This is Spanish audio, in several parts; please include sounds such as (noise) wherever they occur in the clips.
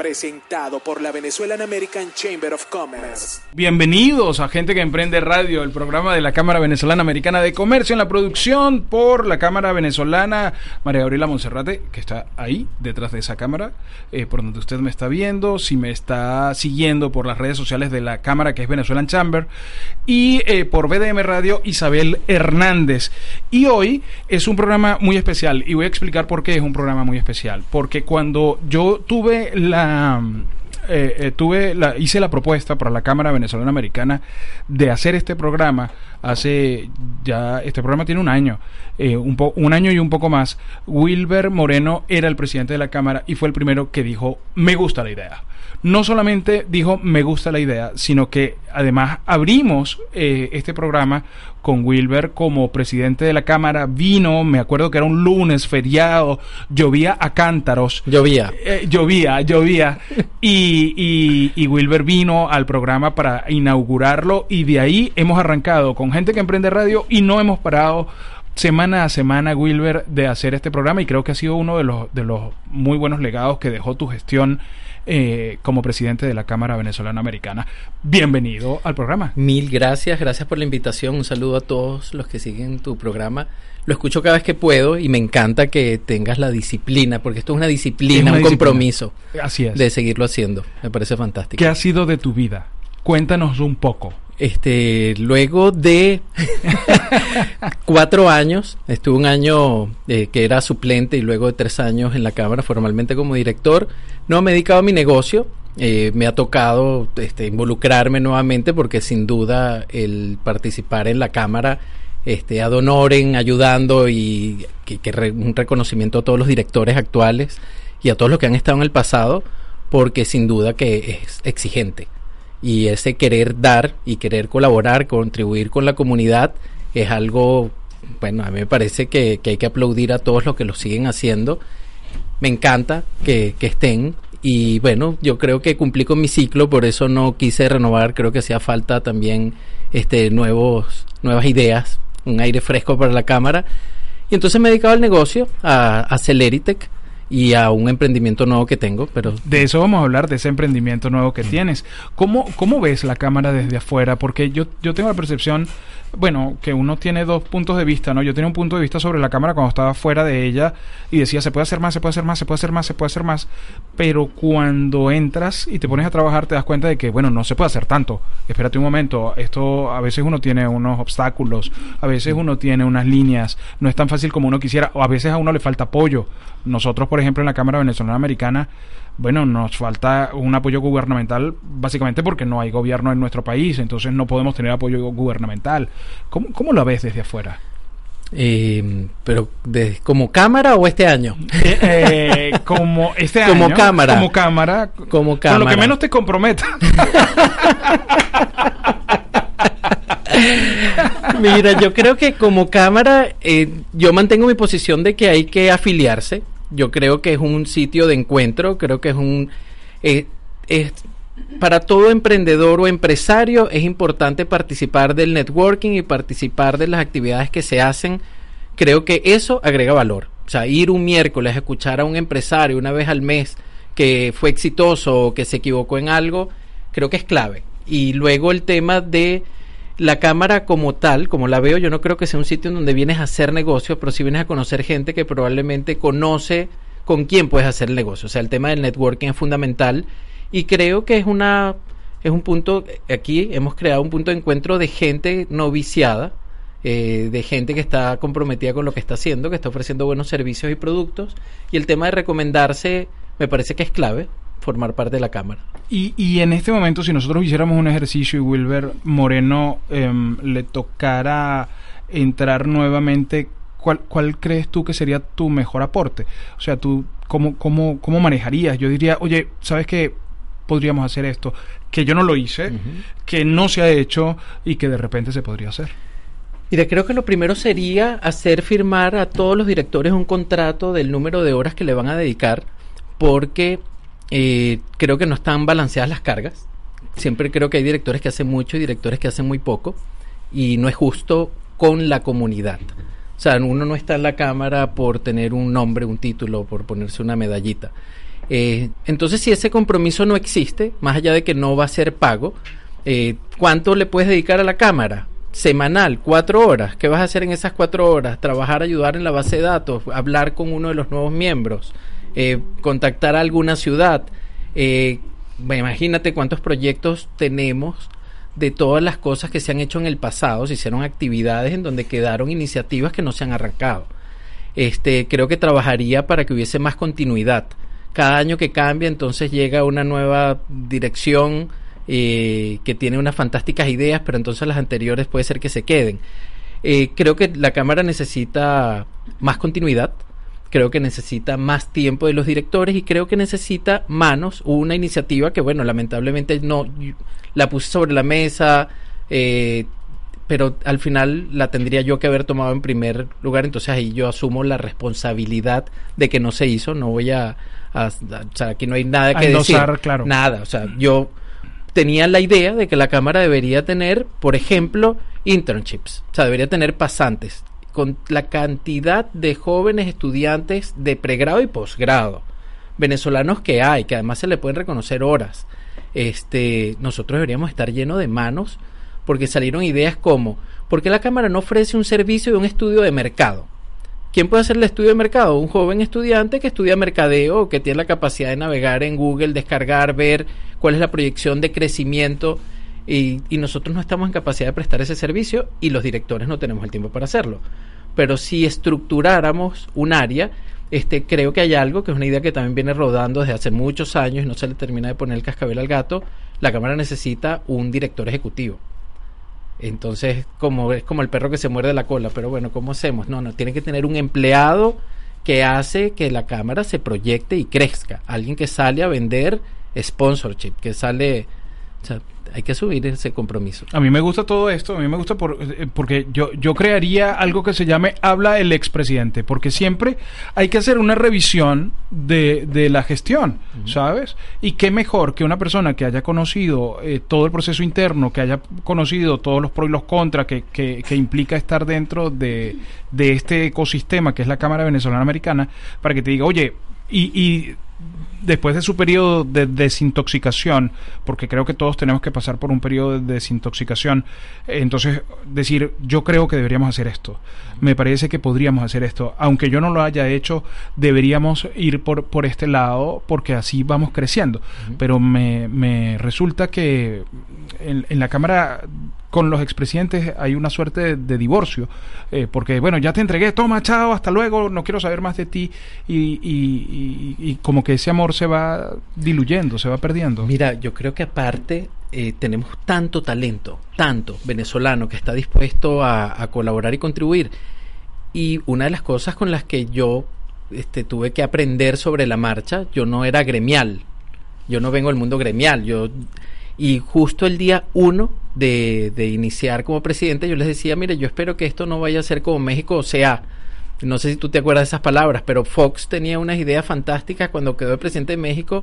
presentado por la Venezuelan American Chamber of Commerce. Bienvenidos a Gente que Emprende Radio, el programa de la Cámara Venezolana Americana de Comercio en la producción por la Cámara Venezolana María Gabriela Monserrate, que está ahí, detrás de esa cámara, eh, por donde usted me está viendo, si me está siguiendo por las redes sociales de la Cámara, que es Venezuelan Chamber, y eh, por BDM Radio, Isabel Hernández. Y hoy es un programa muy especial, y voy a explicar por qué es un programa muy especial. Porque cuando yo tuve la eh, eh, tuve la, hice la propuesta para la Cámara Venezolana Americana de hacer este programa hace ya este programa tiene un año eh, un, un año y un poco más. Wilber Moreno era el presidente de la Cámara y fue el primero que dijo me gusta la idea no solamente dijo me gusta la idea, sino que además abrimos eh, este programa con Wilber como presidente de la Cámara. Vino, me acuerdo que era un lunes feriado, llovía a cántaros. Llovía. Eh, llovía, llovía. (laughs) y, y, Wilber vino al programa para inaugurarlo y de ahí hemos arrancado con gente que emprende radio y no hemos parado semana a semana, Wilber, de hacer este programa y creo que ha sido uno de los, de los muy buenos legados que dejó tu gestión eh, como presidente de la Cámara Venezolana Americana. Bienvenido al programa. Mil gracias, gracias por la invitación. Un saludo a todos los que siguen tu programa. Lo escucho cada vez que puedo y me encanta que tengas la disciplina, porque esto es una disciplina, un compromiso. Así es. De seguirlo haciendo. Me parece fantástico. ¿Qué ha sido de tu vida? Cuéntanos un poco. Este, luego de (laughs) cuatro años, estuve un año eh, que era suplente y luego de tres años en la Cámara formalmente como director, no me he dedicado a mi negocio, eh, me ha tocado este, involucrarme nuevamente porque sin duda el participar en la Cámara este, ad honorem, ayudando y que, un reconocimiento a todos los directores actuales y a todos los que han estado en el pasado, porque sin duda que es exigente y ese querer dar y querer colaborar, contribuir con la comunidad es algo, bueno, a mí me parece que, hay que aplaudir a todos los que lo siguen haciendo. Me encanta que, estén y bueno, yo creo que cumplí con mi ciclo, por eso no quise renovar, creo que hacía falta también este nuevos nuevas ideas, un aire fresco para la cámara. Y entonces me he dedicado al negocio, a, a y a un emprendimiento nuevo que tengo, pero... De eso vamos a hablar, de ese emprendimiento nuevo que tienes. ¿Cómo, ¿Cómo ves la cámara desde afuera? Porque yo, yo tengo la percepción bueno, que uno tiene dos puntos de vista, ¿no? Yo tenía un punto de vista sobre la cámara cuando estaba fuera de ella y decía, se puede hacer más, se puede hacer más, se puede hacer más, se puede hacer más, pero cuando entras y te pones a trabajar te das cuenta de que, bueno, no se puede hacer tanto. Espérate un momento, esto a veces uno tiene unos obstáculos, a veces uno tiene unas líneas, no es tan fácil como uno quisiera, o a veces a uno le falta apoyo. Nosotros, por ejemplo, en la Cámara Venezolana Americana, bueno, nos falta un apoyo gubernamental básicamente porque no hay gobierno en nuestro país, entonces no podemos tener apoyo gubernamental. ¿Cómo, cómo lo ves desde afuera? Eh, pero de, como cámara o este año eh, eh, (laughs) como este como cámara. como cámara como cámara con lo que menos te comprometa. (laughs) Mira yo creo que como cámara yo mantengo mi posición de que hay que afiliarse. Yo creo que es un sitio de encuentro, creo que es un... Eh, es, para todo emprendedor o empresario es importante participar del networking y participar de las actividades que se hacen. Creo que eso agrega valor. O sea, ir un miércoles a escuchar a un empresario una vez al mes que fue exitoso o que se equivocó en algo, creo que es clave. Y luego el tema de la cámara como tal, como la veo, yo no creo que sea un sitio en donde vienes a hacer negocios, pero sí vienes a conocer gente que probablemente conoce con quién puedes hacer el negocio. O sea, el tema del networking es fundamental y creo que es una es un punto aquí hemos creado un punto de encuentro de gente no viciada eh, de gente que está comprometida con lo que está haciendo, que está ofreciendo buenos servicios y productos. Y el tema de recomendarse me parece que es clave formar parte de la Cámara. Y, y en este momento, si nosotros hiciéramos un ejercicio y Wilber Moreno em, le tocara entrar nuevamente, ¿cuál, ¿cuál crees tú que sería tu mejor aporte? O sea, tú, ¿cómo, cómo, cómo manejarías? Yo diría, oye, ¿sabes qué? Podríamos hacer esto, que yo no lo hice, que no se ha hecho y que de repente se podría hacer. Mira, creo que lo primero sería hacer firmar a todos los directores un contrato del número de horas que le van a dedicar, porque eh, creo que no están balanceadas las cargas. Siempre creo que hay directores que hacen mucho y directores que hacen muy poco, y no es justo con la comunidad. O sea, uno no está en la Cámara por tener un nombre, un título, por ponerse una medallita. Eh, entonces, si ese compromiso no existe, más allá de que no va a ser pago, eh, ¿cuánto le puedes dedicar a la Cámara? Semanal, cuatro horas. ¿Qué vas a hacer en esas cuatro horas? Trabajar, ayudar en la base de datos, hablar con uno de los nuevos miembros, eh, contactar a alguna ciudad. Eh, imagínate cuántos proyectos tenemos de todas las cosas que se han hecho en el pasado, se hicieron actividades en donde quedaron iniciativas que no se han arrancado. Este, creo que trabajaría para que hubiese más continuidad. Cada año que cambia, entonces llega una nueva dirección eh, que tiene unas fantásticas ideas, pero entonces las anteriores puede ser que se queden. Eh, creo que la Cámara necesita más continuidad, creo que necesita más tiempo de los directores y creo que necesita manos, una iniciativa que, bueno, lamentablemente no la puse sobre la mesa, eh, pero al final la tendría yo que haber tomado en primer lugar, entonces ahí yo asumo la responsabilidad de que no se hizo, no voy a, a- o sea, aquí no hay nada que decir, endosar, claro. nada, o sea, yo tenía la idea de que la Cámara debería tener, por ejemplo, internships, o sea, debería tener pasantes, con la cantidad de jóvenes estudiantes de pregrado y posgrado, venezolanos que hay, que además se le pueden reconocer horas. Este, nosotros deberíamos estar llenos de manos porque salieron ideas como, ¿por qué la Cámara no ofrece un servicio de un estudio de mercado? ¿Quién puede hacer el estudio de mercado? Un joven estudiante que estudia mercadeo, que tiene la capacidad de navegar en Google, descargar, ver cuál es la proyección de crecimiento y, y nosotros no estamos en capacidad de prestar ese servicio y los directores no tenemos el tiempo para hacerlo. Pero si estructuráramos un área, este, creo que hay algo que es una idea que también viene rodando desde hace muchos años y no se le termina de poner el cascabel al gato. La Cámara necesita un director ejecutivo. Entonces, como es como el perro que se muerde la cola, pero bueno, ¿cómo hacemos? No, no, tiene que tener un empleado que hace que la cámara se proyecte y crezca. Alguien que sale a vender sponsorship, que sale, o sea, hay que subir ese compromiso. A mí me gusta todo esto, a mí me gusta por, eh, porque yo, yo crearía algo que se llame Habla el expresidente, porque siempre hay que hacer una revisión de, de la gestión, ¿sabes? Y qué mejor que una persona que haya conocido eh, todo el proceso interno, que haya conocido todos los pros y los contras que, que, que implica estar dentro de, de este ecosistema que es la Cámara Venezolana Americana, para que te diga, oye, y, y después de su periodo de desintoxicación, porque creo que todos tenemos que pasar por un periodo de desintoxicación, entonces decir, yo creo que deberíamos hacer esto, me parece que podríamos hacer esto, aunque yo no lo haya hecho, deberíamos ir por, por este lado, porque así vamos creciendo, pero me, me resulta que en, en la Cámara con los expresidentes hay una suerte de, de divorcio, eh, porque bueno, ya te entregué, toma, chao, hasta luego, no quiero saber más de ti, y, y- y- y como que ese amor se va diluyendo, se va perdiendo. Mira, yo creo que aparte eh, tenemos tanto talento, tanto venezolano que está dispuesto a, colaborar y contribuir. Y una de las cosas con las que yo este, tuve que aprender sobre la marcha, yo no era gremial, yo no vengo del mundo gremial, yo y justo el día uno de, de iniciar como presidente, yo les decía, mire, yo espero que esto no vaya a ser como México o sea. No sé si tú te acuerdas de esas palabras, pero Fox tenía unas ideas fantásticas cuando quedó el presidente de México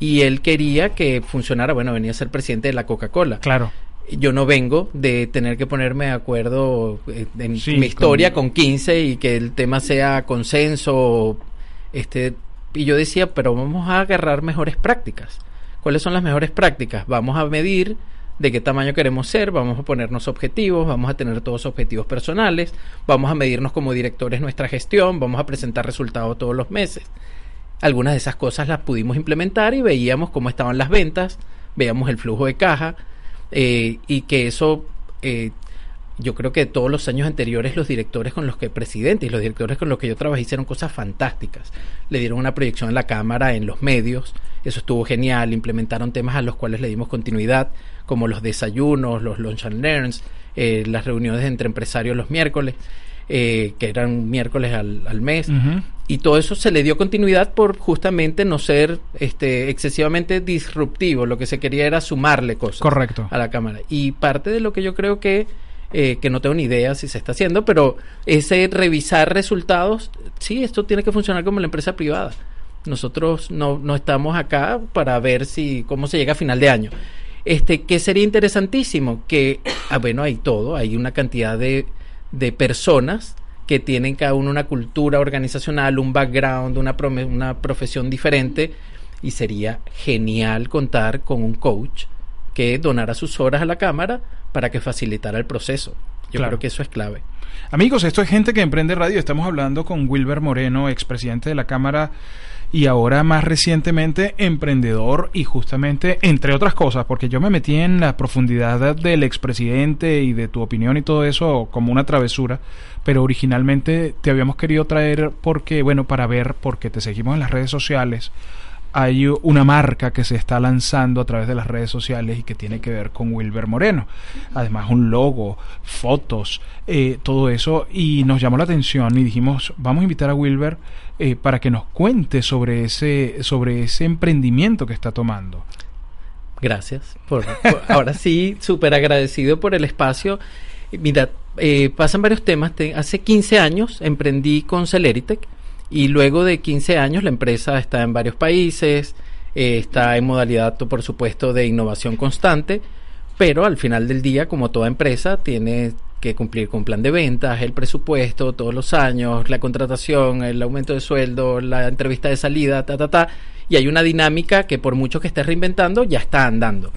y él quería que funcionara, bueno, venía a ser presidente de la Coca-Cola. Claro. Yo no vengo de tener que ponerme de acuerdo eh, en Sí, mi historia con- con 15 y que el tema sea consenso. Este, y yo decía, pero vamos a agarrar mejores prácticas. ¿Cuáles son las mejores prácticas? Vamos a medir de qué tamaño queremos ser, vamos a ponernos objetivos, vamos a tener todos objetivos personales, vamos a medirnos como directores nuestra gestión, vamos a presentar resultados todos los meses. Algunas de esas cosas las pudimos implementar y veíamos cómo estaban las ventas, veíamos el flujo de caja eh, y que eso, eh, yo creo que todos los años anteriores los directores con los que presidente y los directores con los que yo trabajé hicieron cosas fantásticas. Le dieron una proyección en la cámara, en los medios, eso estuvo genial, implementaron temas a los cuales le dimos continuidad, como los desayunos, los lunch and learns, eh, las reuniones entre empresarios los miércoles. Eh, que eran miércoles al, mes, y todo eso se le dio continuidad por justamente no ser este, excesivamente disruptivo, lo que se quería era sumarle cosas Correcto. a la cámara. Y parte de lo que yo creo que, eh, que no tengo ni idea si se está haciendo, pero ese revisar resultados, sí, esto tiene que funcionar como la empresa privada. Nosotros no, no estamos acá para ver si cómo se llega a final de año. Este, que sería interesantísimo que, ah, bueno, hay todo, hay una cantidad de de personas que tienen cada uno una cultura organizacional, un background, una, una profesión diferente y sería genial contar con un coach que donara sus horas a la cámara para que facilitara el proceso. Yo creo que eso es clave. Amigos, esto es gente que emprende radio. Estamos hablando con Wilber Moreno, expresidente de la Cámara y ahora más recientemente emprendedor y justamente entre otras cosas, porque yo me metí en la profundidad del expresidente y de tu opinión y todo eso como una travesura, pero originalmente te habíamos querido traer porque, bueno, para ver, porque te seguimos en las redes sociales, hay una marca que se está lanzando a través de las redes sociales y que tiene que ver con Wilber Moreno. Además, un logo, fotos, eh, todo eso. Y nos llamó la atención y dijimos, vamos a invitar a Wilber eh, para que nos cuente sobre ese, sobre ese emprendimiento que está tomando. Gracias. Por, ahora sí, súper agradecido por el espacio. Mira, eh, pasan varios temas. hace 15 años emprendí con Celeritech y luego de 15 años la empresa está en varios países, eh, está en modalidad, por supuesto, de innovación constante, pero al final del día, como toda empresa, tiene que cumplir con plan de ventas, el presupuesto todos los años, la contratación, el aumento de sueldo, la entrevista de salida, ta, ta, ta. Y hay una dinámica que por mucho que estés reinventando, ya está andando.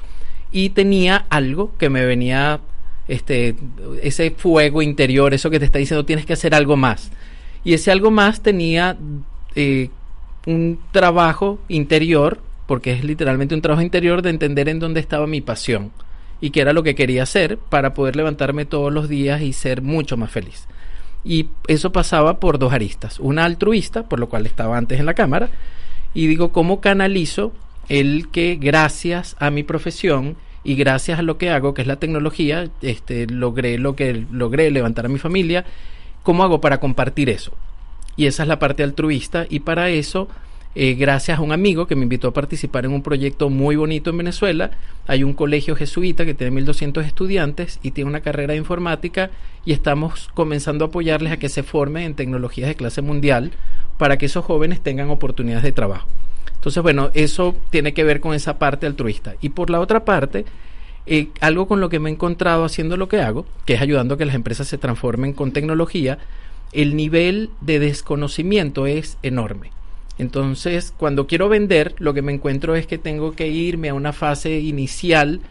Y tenía algo que me venía, este, ese fuego interior, eso que te está diciendo, tienes que hacer algo más. Y ese algo más tenía eh, un trabajo interior, porque es literalmente un trabajo interior de entender en dónde estaba mi pasión y qué era lo que quería hacer para poder levantarme todos los días y ser mucho más feliz. Y eso pasaba por dos aristas. Una altruista, por lo cual estaba antes en la cámara, y digo, ¿cómo canalizo el que gracias a mi profesión y gracias a lo que hago, que es la tecnología, este, logré lo que logré levantar a mi familia ¿Cómo hago para compartir eso? Y esa es la parte altruista y para eso, eh, gracias a un amigo que me invitó a participar en un proyecto muy bonito en Venezuela, hay un colegio jesuita que tiene 1200 estudiantes y tiene una carrera de informática y estamos comenzando a apoyarles a que se formen en tecnologías de clase mundial para que esos jóvenes tengan oportunidades de trabajo. Entonces, bueno, eso tiene que ver con esa parte altruista. Y por la otra parte, algo con lo que me he encontrado haciendo lo que hago, que es ayudando a que las empresas se transformen con tecnología, el nivel de desconocimiento es enorme. Entonces, cuando quiero vender, lo que me encuentro es que tengo que irme a una fase inicial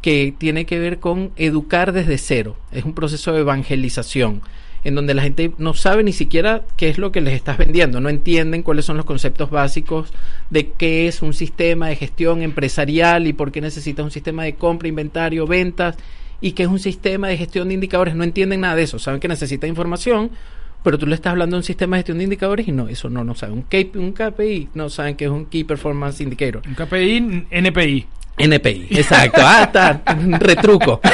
que tiene que ver con educar desde cero. Es un proceso de evangelización en donde la gente no sabe ni siquiera qué es lo que les estás vendiendo, no entienden cuáles son los conceptos básicos de qué es un sistema de gestión empresarial y por qué necesitas un sistema de compra, inventario, ventas y qué es un sistema de gestión de indicadores, no entienden nada de eso, saben que necesita información, pero tú le estás hablando de un sistema de gestión de indicadores y no, eso no, no saben. Un KPI, un KPI no saben que es un Key Performance Indicator. Un KPI, NPI. NPI, exacto. Ah, está, retruco. (laughs)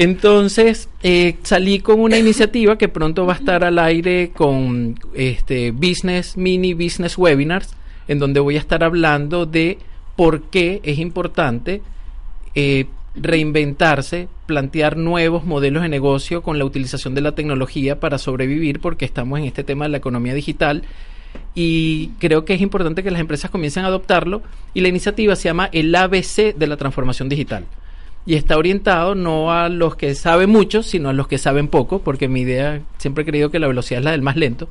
Entonces eh, salí con una (coughs) iniciativa que pronto va a estar al aire con este business mini business webinars, en donde voy a estar hablando de por qué es importante eh, reinventarse, plantear nuevos modelos de negocio con la utilización de la tecnología para sobrevivir, porque estamos en este tema de la economía digital. Y creo que es importante que las empresas comiencen a adoptarlo y la iniciativa se llama el ABC de la transformación digital y está orientado no a los que saben mucho, sino a los que saben poco, porque mi idea siempre he creído que la velocidad es la del más lento.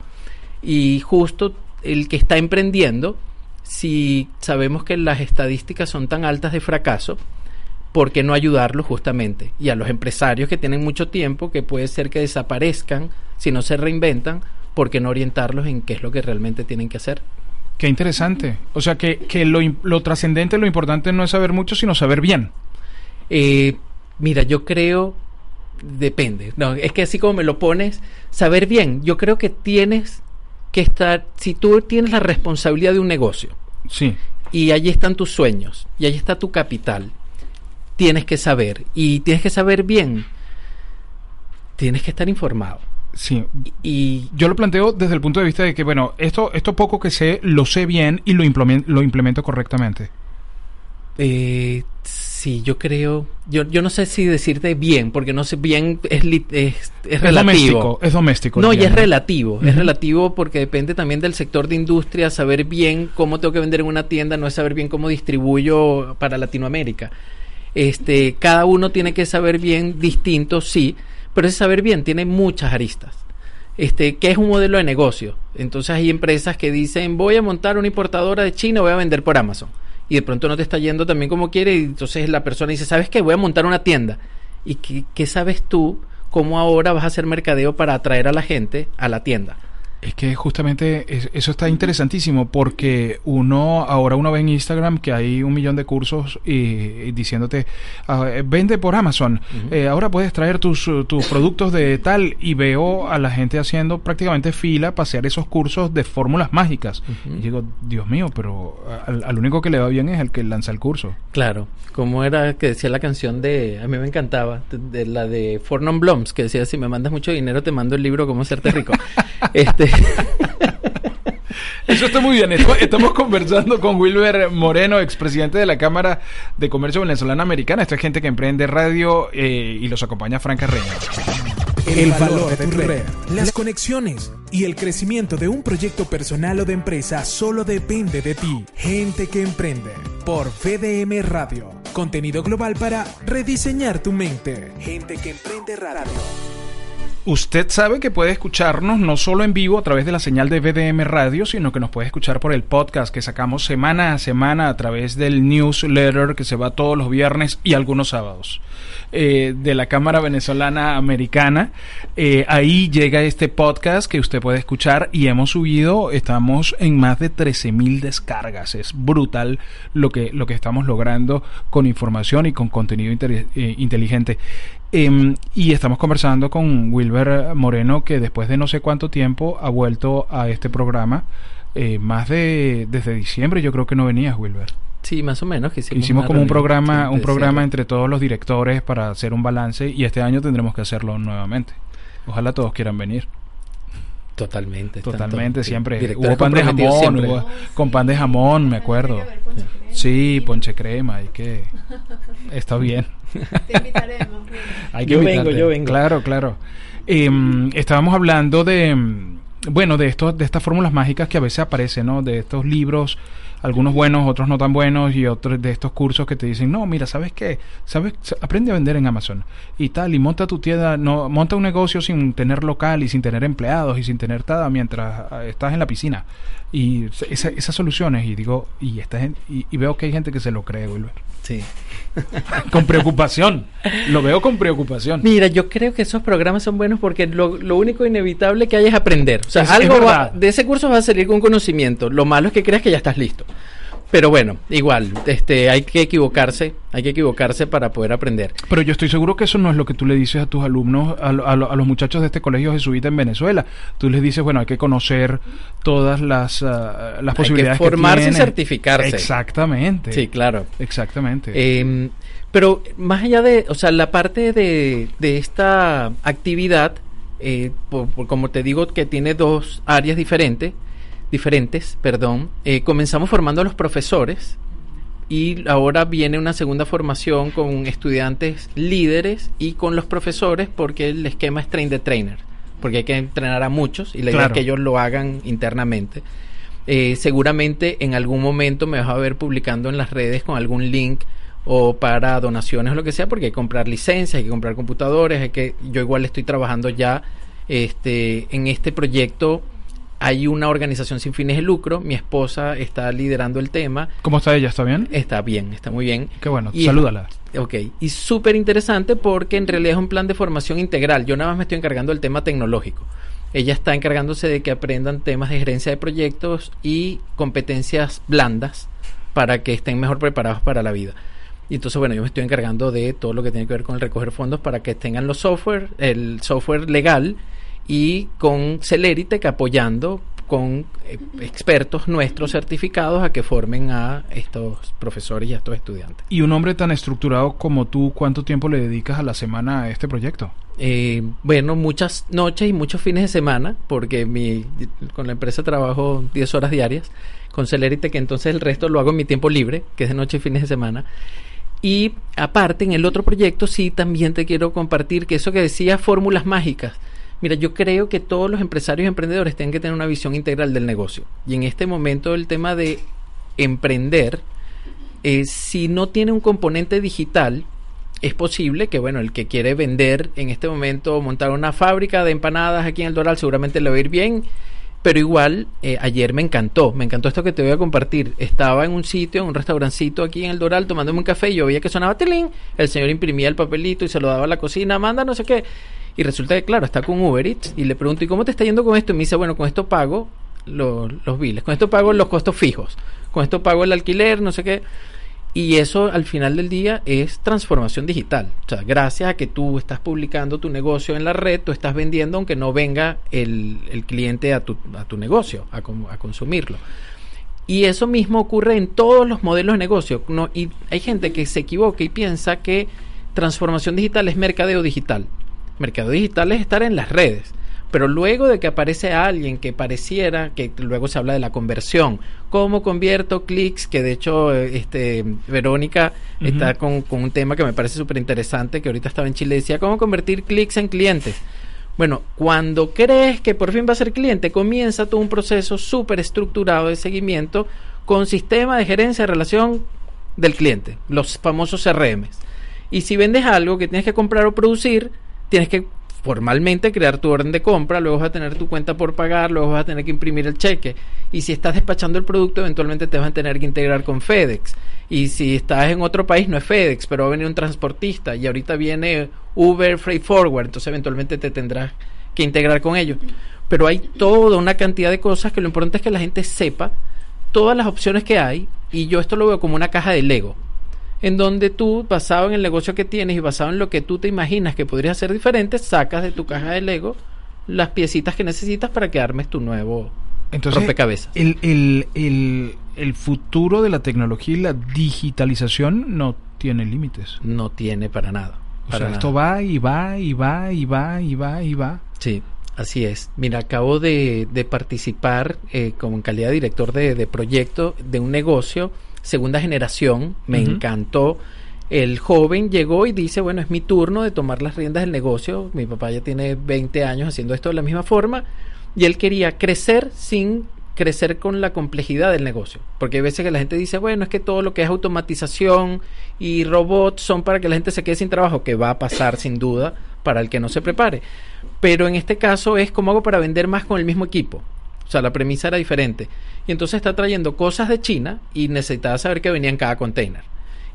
Y justo el que está emprendiendo, si sabemos que las estadísticas son tan altas de fracaso, ¿por qué no ayudarlos justamente? Y a los empresarios que tienen mucho tiempo, que puede ser que desaparezcan si no se reinventan, ¿por qué no orientarlos en qué es lo que realmente tienen que hacer? Qué interesante. O sea, que, que lo, lo trascendente, lo importante no es saber mucho, sino saber bien. Eh, Mira, yo creo, depende. No, es que así como me lo pones, saber bien, yo creo que tienes que estar, si tú tienes la responsabilidad de un negocio, Sí. y allí están tus sueños, y allí está tu capital, tienes que saber, y tienes que saber bien, tienes que estar informado. Sí. Y Yo lo planteo desde el punto de vista de que, bueno, esto, esto poco que sé, lo sé bien y lo, lo implemento correctamente. Eh, sí, yo creo. Yo, yo no sé si decirte bien, porque no sé, bien es, es, es Es relativo. doméstico, es doméstico. No, y es relativo. Es relativo porque depende también del sector de industria. Saber bien cómo tengo que vender en una tienda no es saber bien cómo distribuyo para Latinoamérica. Este, cada uno tiene que saber bien distinto, sí, pero ese saber bien tiene muchas aristas. Este, ¿qué es un modelo de negocio? Entonces hay empresas que dicen, voy a montar una importadora de China, voy a vender por Amazon. Y de pronto no te está yendo también como quiere, y entonces la persona dice, ¿sabes qué? Voy a montar una tienda. ¿Y qué, qué sabes tú cómo ahora vas a hacer mercadeo para atraer a la gente a la tienda? Es que justamente es- eso está interesantísimo porque uno, ahora uno ve en Instagram que hay un millón de cursos y, y diciéndote, ah, vende por Amazon, eh, ahora puedes traer tus, tus productos de tal y veo a la gente haciendo prácticamente fila hacer esos cursos de fórmulas mágicas. Y digo, Dios mío, pero al, al único que le va bien es el que lanza el curso. Claro, como era que decía la canción de, a mí me encantaba, de, de la de Fornon Bloms, que decía, si me mandas mucho dinero te mando el libro Cómo hacerte rico. (laughs) este, (laughs) Eso está muy bien. Estamos conversando con Wilber Moreno, expresidente de la Cámara de Comercio Venezolana Americana. Esto es gente que emprende radio eh, y los acompaña Frank Carreño. El valor de tu red, las conexiones y el crecimiento de un proyecto personal o de empresa solo depende de ti. Gente que emprende. Por VDM Radio. Contenido global para rediseñar tu mente. Gente que emprende radio. Usted sabe que puede escucharnos no solo en vivo a través de la señal de VDM Radio, sino que nos puede escuchar por el podcast que sacamos semana a semana a través del newsletter que se va todos los viernes y algunos sábados eh, de la Cámara Venezolana Americana. Eh, ahí llega este podcast que usted puede escuchar y hemos subido, estamos en más de 13 mil descargas. Es brutal lo que, lo que estamos logrando con información y con contenido eh, inteligente. Em, y estamos conversando con Wilber Moreno, que después de no sé cuánto tiempo ha vuelto a este programa. eh, más de desde diciembre yo creo que no venías, Wilber. sí, más o menos. Que hicimos, Hicimos como un programa, un programa entre todos los directores para hacer un balance y este año tendremos que hacerlo nuevamente. Ojalá todos quieran venir. Totalmente. Totalmente, siempre. Hubo pan de jamón, siempre. hubo- con pan de jamón, me acuerdo. Sí, ponche crema, hay que... Está bien. Te invitaremos. Hay que Yo vengo, yo vengo. Claro, claro. Em, estábamos hablando de, em, bueno, de estos, de estas fórmulas mágicas que a veces aparecen, ¿no? De estos libros, algunos buenos, otros no tan buenos, y otros de estos cursos que te dicen, no, mira, ¿sabes qué? ¿Sabes? Aprende a vender en Amazon y tal, y monta tu tienda, no, monta un negocio sin tener local y sin tener empleados y sin tener nada mientras ah, estás en la piscina. Y esa- esas soluciones, y digo, y, esta gen- y, y veo que hay gente que se lo cree, Wilber. Sí. (laughs) Con preocupación. Lo veo con preocupación. Mira, yo creo que esos programas son buenos porque lo, lo único inevitable que hay es aprender. O sea, Es- es algo va- de ese curso vas a salir con conocimiento. Lo malo es que creas que ya estás listo. Pero bueno, igual, este, hay que equivocarse, hay que equivocarse para poder aprender. Pero yo estoy seguro que eso no es lo que tú le dices a tus alumnos, a, a a los muchachos de este colegio jesuita en Venezuela. Tú les dices, bueno, hay que conocer todas las, ah, las Hay que posibilidades que, formarse y certificarse. Exactamente. Sí, claro. Exactamente. Eh, pero más allá de, o sea, la parte de, de esta actividad, eh, por- por- como te digo, que tiene dos áreas diferentes, diferentes, perdón, eh, comenzamos formando a los profesores y ahora viene una segunda formación con estudiantes líderes y con los profesores porque el esquema es train the trainer, porque hay que entrenar a muchos y la idea Claro. es que ellos lo hagan internamente. Eh, seguramente en algún momento me vas a ver publicando en las redes con algún link o para donaciones o lo que sea, porque hay que comprar licencias, hay que comprar computadores, hay que yo igual estoy trabajando ya este en este proyecto hay una organización sin fines de lucro, mi esposa está liderando el tema, ¿Cómo está ella? ¿Está bien? está bien, está muy bien. Qué bueno. Y- Salúdala. Ok, y súper interesante porque en realidad es un plan de formación integral. Yo nada más me estoy encargando del tema tecnológico. Ella está encargándose de que aprendan temas de gerencia de proyectos y competencias blandas para que estén mejor preparados para la vida. Y entonces, bueno, yo me estoy encargando de todo lo que tiene que ver con el recoger fondos para que tengan los software, el software legal y con Celeritec apoyando con eh, expertos nuestros certificados a que formen a estos profesores y a estos estudiantes. Y un hombre tan estructurado como tú, ¿cuánto tiempo le dedicas a la semana a este proyecto? Eh, bueno, muchas noches y muchos fines de semana, porque mi, con la empresa trabajo 10 horas diarias, con Celerite, que entonces el resto lo hago en mi tiempo libre, que es de noche y fines de semana. Y aparte, en el otro proyecto sí también te quiero compartir que eso que decía fórmulas mágicas. Mira, yo creo que todos los empresarios y emprendedores tienen que tener una visión integral del negocio. Y en este momento el tema de emprender, eh, si no tiene un componente digital, es posible que, bueno, el que quiere vender en este momento, montar una fábrica de empanadas aquí en el Doral, seguramente le va a ir bien. Pero igual, eh, ayer me encantó, me encantó esto que te voy a compartir. Estaba en un sitio, en un restaurancito aquí en el Doral, tomándome un café y yo veía que sonaba tilín. El señor imprimía el papelito y se lo daba a la cocina, manda no sé qué. Y resulta que, claro, está con Uber Eats y le pregunto, ¿y cómo te está yendo con esto? Y me dice, bueno, con esto pago los, los biles, con esto pago los costos fijos, con esto pago el alquiler, no sé qué. Y eso al final del día es transformación digital. O sea, gracias a que tú estás publicando tu negocio en la red, tú estás vendiendo aunque no venga el, el cliente a tu, a tu negocio a, a, consumirlo. Y eso mismo ocurre en todos los modelos de negocio. No, y hay gente que se equivoca y piensa que transformación digital es mercadeo digital. Mercado digital es estar en las redes. Pero luego de que aparece alguien que pareciera, que luego se habla de la conversión, cómo convierto clics, que de hecho este, Verónica está con, con, un tema que me parece súper interesante, que ahorita estaba en Chile, decía, cómo convertir clics en clientes. Bueno, cuando crees que por fin va a ser cliente, comienza todo un proceso súper estructurado de seguimiento con sistema de gerencia de relación del cliente, los famosos CRMs. Y si vendes algo que tienes que comprar o producir, tienes que formalmente crear tu orden de compra, luego vas a tener tu cuenta por pagar, luego vas a tener que imprimir el cheque. Y si estás despachando el producto, eventualmente te vas a tener que integrar con FedEx. Y si estás en otro país, no es FedEx, pero va a venir un transportista. Y ahorita viene Uber Freight Forward, entonces eventualmente te tendrás que integrar con ellos. Pero hay toda una cantidad de cosas que lo importante es que la gente sepa todas las opciones que hay. Y yo esto lo veo como una caja de Lego en donde tú, basado en el negocio que tienes y basado en lo que tú te imaginas que podría ser diferente, sacas de tu caja de Lego las piecitas que necesitas para que armes tu nuevo Entonces, rompecabezas. El, el, el, el futuro de la tecnología y la digitalización no tiene límites. No tiene para nada. O sea, esto va y va y va y va y va y va. Sí, así es. Mira, acabo de, de participar eh, como en calidad de director de, de proyecto de un negocio segunda generación, me encantó. El joven llegó y dice, bueno, es mi turno de tomar las riendas del negocio. Mi papá ya tiene 20 años haciendo esto de la misma forma y él quería crecer sin crecer con la complejidad del negocio. Porque hay veces que la gente dice, bueno, es que todo lo que es automatización y robots son para que la gente se quede sin trabajo, que va a pasar sin duda para el que no se prepare. Pero en este caso es como hago para vender más con el mismo equipo. O sea, la premisa era diferente. Y entonces está trayendo cosas de China y necesitaba saber que venía en cada container.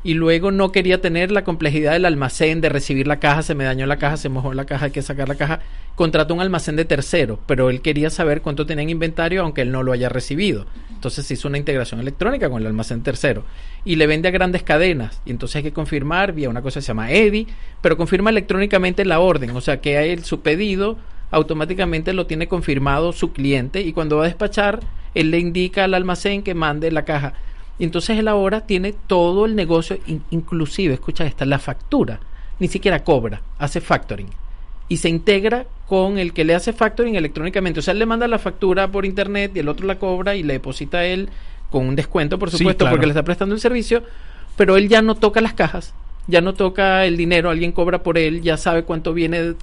Y luego no quería tener la complejidad del almacén, de recibir la caja, se me dañó la caja, se mojó la caja, hay que sacar la caja. Contrató un almacén de tercero, pero él quería saber cuánto tenía en inventario aunque él no lo haya recibido. Entonces hizo una integración electrónica con el almacén tercero. Y le vende a grandes cadenas. Y entonces hay que confirmar vía una cosa que se llama EDI, pero confirma electrónicamente la orden. O sea que hay su pedido automáticamente lo tiene confirmado su cliente y cuando va a despachar, él le indica al almacén que mande la caja. Y entonces él ahora tiene todo el negocio, inclusive, escucha esta, la factura, ni siquiera cobra, hace factoring. Y se integra con el que le hace factoring electrónicamente. O sea, él le manda la factura por internet y el otro la cobra y le deposita a él con un descuento, por supuesto, porque le está prestando el servicio, pero él ya no toca las cajas, ya no toca el dinero, alguien cobra por él, ya sabe cuánto viene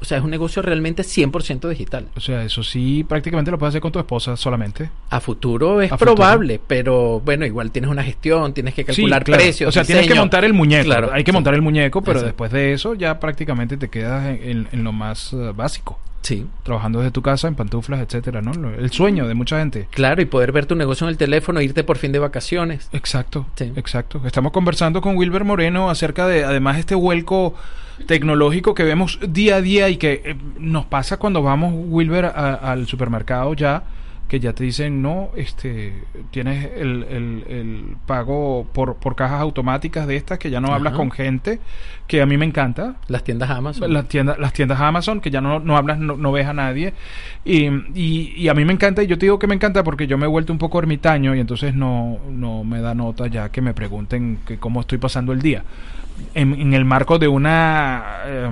o sea, es un negocio realmente 100% digital. O sea, eso sí, prácticamente lo puedes hacer con tu esposa solamente. A futuro es probable, pero bueno, igual tienes una gestión, tienes que calcular precios. O sea, tienes que montar el muñeco. Claro, Hay que montar el muñeco, pero después de eso ya prácticamente te quedas en, lo más eh, básico. Sí. Trabajando desde tu casa, en pantuflas, etcétera, ¿no? El sueño de mucha gente. Claro, y poder ver tu negocio en el teléfono, irte por fin de vacaciones. Exacto. Exacto. Estamos conversando con Wilber Moreno acerca de, además, este vuelco tecnológico que vemos día a día y que eh, nos pasa cuando vamos, Wilber, al supermercado ya que ya te dicen, no, este, tienes el, el, el pago por, por cajas automáticas de estas, que ya no hablas con gente, que a mí me encanta. Las tiendas Amazon. Las tiendas, las tiendas Amazon, que ya no, no hablas, no, no ves a nadie. Y, y, y a mí me encanta, y yo te digo que me encanta porque yo me he vuelto un poco ermitaño y entonces no, no me da nota ya que me pregunten que cómo estoy pasando el día. En, en el marco de una eh,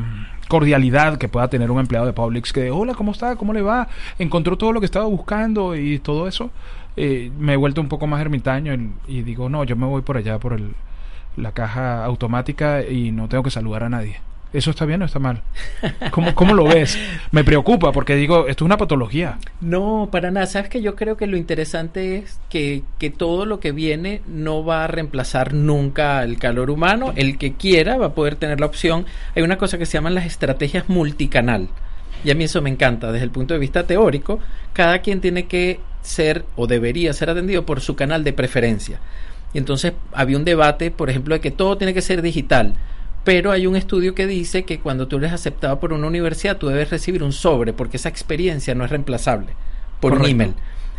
cordialidad que pueda tener un empleado de Publix que, hola, ¿cómo está? ¿Cómo le va? Encontró todo lo que estaba buscando y todo eso. Eh, me he vuelto un poco más ermitaño y, y digo, no, yo me voy por allá por el, la caja automática y no tengo que saludar a nadie. ¿Eso está bien o está mal? ¿Cómo, cómo lo ves? Me preocupa porque digo, esto es una patología. No, para nada. Sabes que yo creo que lo interesante es que, que todo lo que viene no va a reemplazar nunca el calor humano. El que quiera va a poder tener la opción. Hay una cosa que se llaman las estrategias multicanal. Y a mí eso me encanta. Desde el punto de vista teórico, cada quien tiene que ser o debería ser atendido por su canal de preferencia. Y entonces había un debate, por ejemplo, de que todo tiene que ser digital. Pero hay un estudio que dice que cuando tú eres aceptado por una universidad, tú debes recibir un sobre, porque esa experiencia no es reemplazable por Correcto. un email.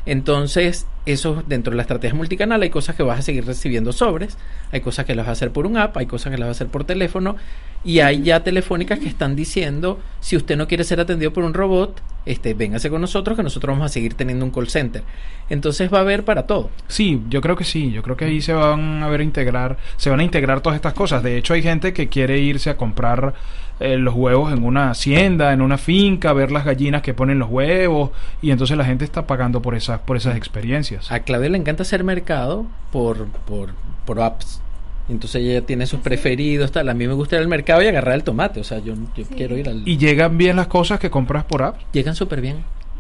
Entonces, eso dentro de la estrategia multicanal hay cosas que vas a seguir recibiendo sobres, hay cosas que las vas a hacer por un app, hay cosas que las vas a hacer por teléfono y hay ya telefónicas que están diciendo, si usted no quiere ser atendido por un robot, este, véngase con nosotros que nosotros vamos a seguir teniendo un call center. Entonces va a haber para todo. Sí, yo creo que sí. Yo creo que ahí se van a ver integrar, se van a integrar todas estas cosas. De hecho, hay gente que quiere irse a comprar eh, los huevos en una hacienda, en una finca, ver las gallinas que ponen los huevos y entonces la gente está pagando por esas por esas experiencias. A Claudia le encanta hacer mercado por, por, por apps. Entonces ella tiene sus preferidos, tal. A mí me gusta ir al mercado y agarrar el tomate. O sea, yo, yo Sí. quiero ir al... Y llegan bien las cosas que compras por app. Llegan súper bien.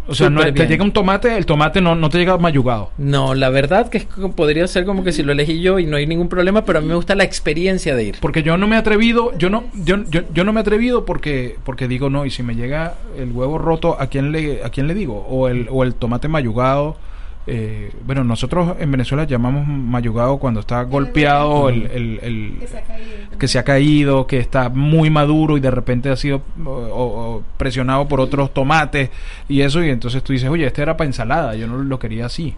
O sea, no, te llega un tomate, el tomate no, no te llega mayugado. No, la verdad que es como- podría ser como que si lo elegí yo y no hay ningún problema, pero a mí me gusta la experiencia de ir. Porque yo no me he atrevido, yo no, yo, yo, yo no me he atrevido porque, porque digo no, y si me llega el huevo roto, ¿a quién le, a quién le digo? O el, o el tomate mayugado. Eh, bueno, nosotros en Venezuela llamamos mayugado cuando está golpeado el, el, el- Que se ha caído. que se ha caído, que está muy maduro y de repente ha sido o- o- o presionado por otros tomates y eso, y entonces tú dices, oye, este era para ensalada, yo no lo quería así.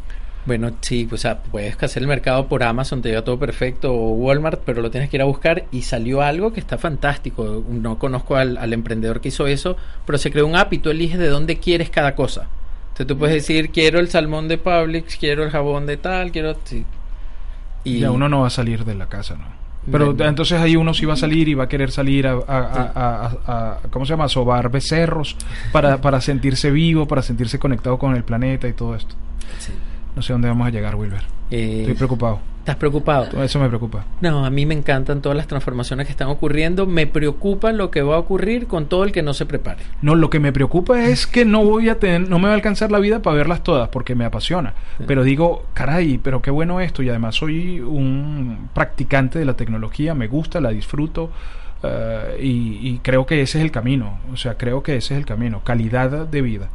Bueno, sí, o sea, puedes hacer el mercado por Amazon, te llega todo perfecto, o Walmart, pero lo tienes que ir a buscar y salió algo que está fantástico. No conozco al, al emprendedor que hizo eso, pero se creó un app y tú eliges de dónde quieres cada cosa. Entonces tú puedes decir, quiero el salmón de Publix, quiero el jabón de tal, quiero... sí. Y ya uno no va a salir de la casa, ¿no? Pero entonces ahí uno sí va a salir y va a querer salir a, a- a- a- a- a- ¿cómo se llama? A sobar becerros para, para sentirse vivo, para sentirse conectado con el planeta y todo esto. Sí. No sé dónde vamos a llegar, Wilber. Eh, Estoy preocupado. ¿Estás preocupado? Eso me preocupa. No, a mí me encantan todas las transformaciones que están ocurriendo. Me preocupa lo que va a ocurrir con todo el que no se prepare. No, lo que me preocupa es que no voy a tener, no me va a alcanzar la vida para verlas todas porque me apasiona. Sí. Pero digo, caray, pero qué bueno esto y además soy un practicante de la tecnología, me gusta, la disfruto eh, y, y creo que ese es el camino. O sea, creo que ese es el camino, calidad de vida.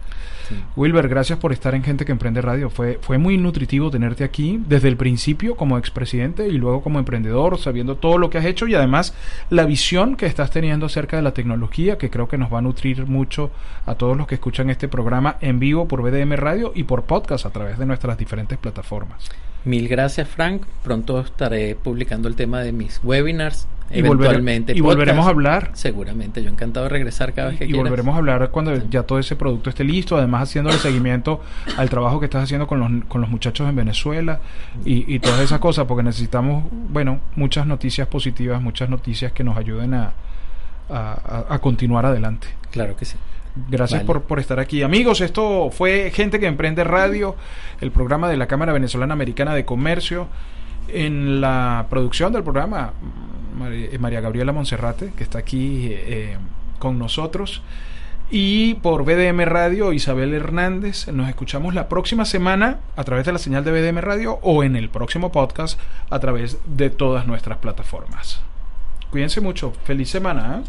Sí. Wilber, gracias por estar en Gente que Emprende Radio. Fue, fue muy nutritivo tenerte aquí desde el principio como expresidente y luego como emprendedor, sabiendo todo lo que has hecho y además la visión que estás teniendo acerca de la tecnología, que creo que nos va a nutrir mucho a todos los que escuchan este programa en vivo por BDM Radio y por podcast a través de nuestras diferentes plataformas. Mil gracias, Frank. Pronto estaré publicando el tema de mis webinars. Y, volvere- volveremos a hablar. Seguramente, yo encantado de regresar cada vez que y quieras. volveremos a hablar cuando ya todo ese producto esté listo, además haciéndole seguimiento (laughs) al trabajo que estás haciendo con los, con los muchachos en Venezuela y, y todas esas cosas, porque necesitamos, bueno, muchas noticias positivas, muchas noticias que nos ayuden a, a, a- a continuar adelante. Claro que sí. Gracias Vale. por, por estar aquí. Amigos, esto fue Gente que Emprende Radio, el programa de la Cámara Venezolana Americana de Comercio. En la producción del programa, Mari- María Gabriela Monserrate, que está aquí eh, con nosotros. Y por BDM Radio, Isabel Hernández. Nos escuchamos la próxima semana a través de la señal de BDM Radio o en el próximo podcast a través de todas nuestras plataformas. Cuídense mucho. Feliz semana. ¿eh?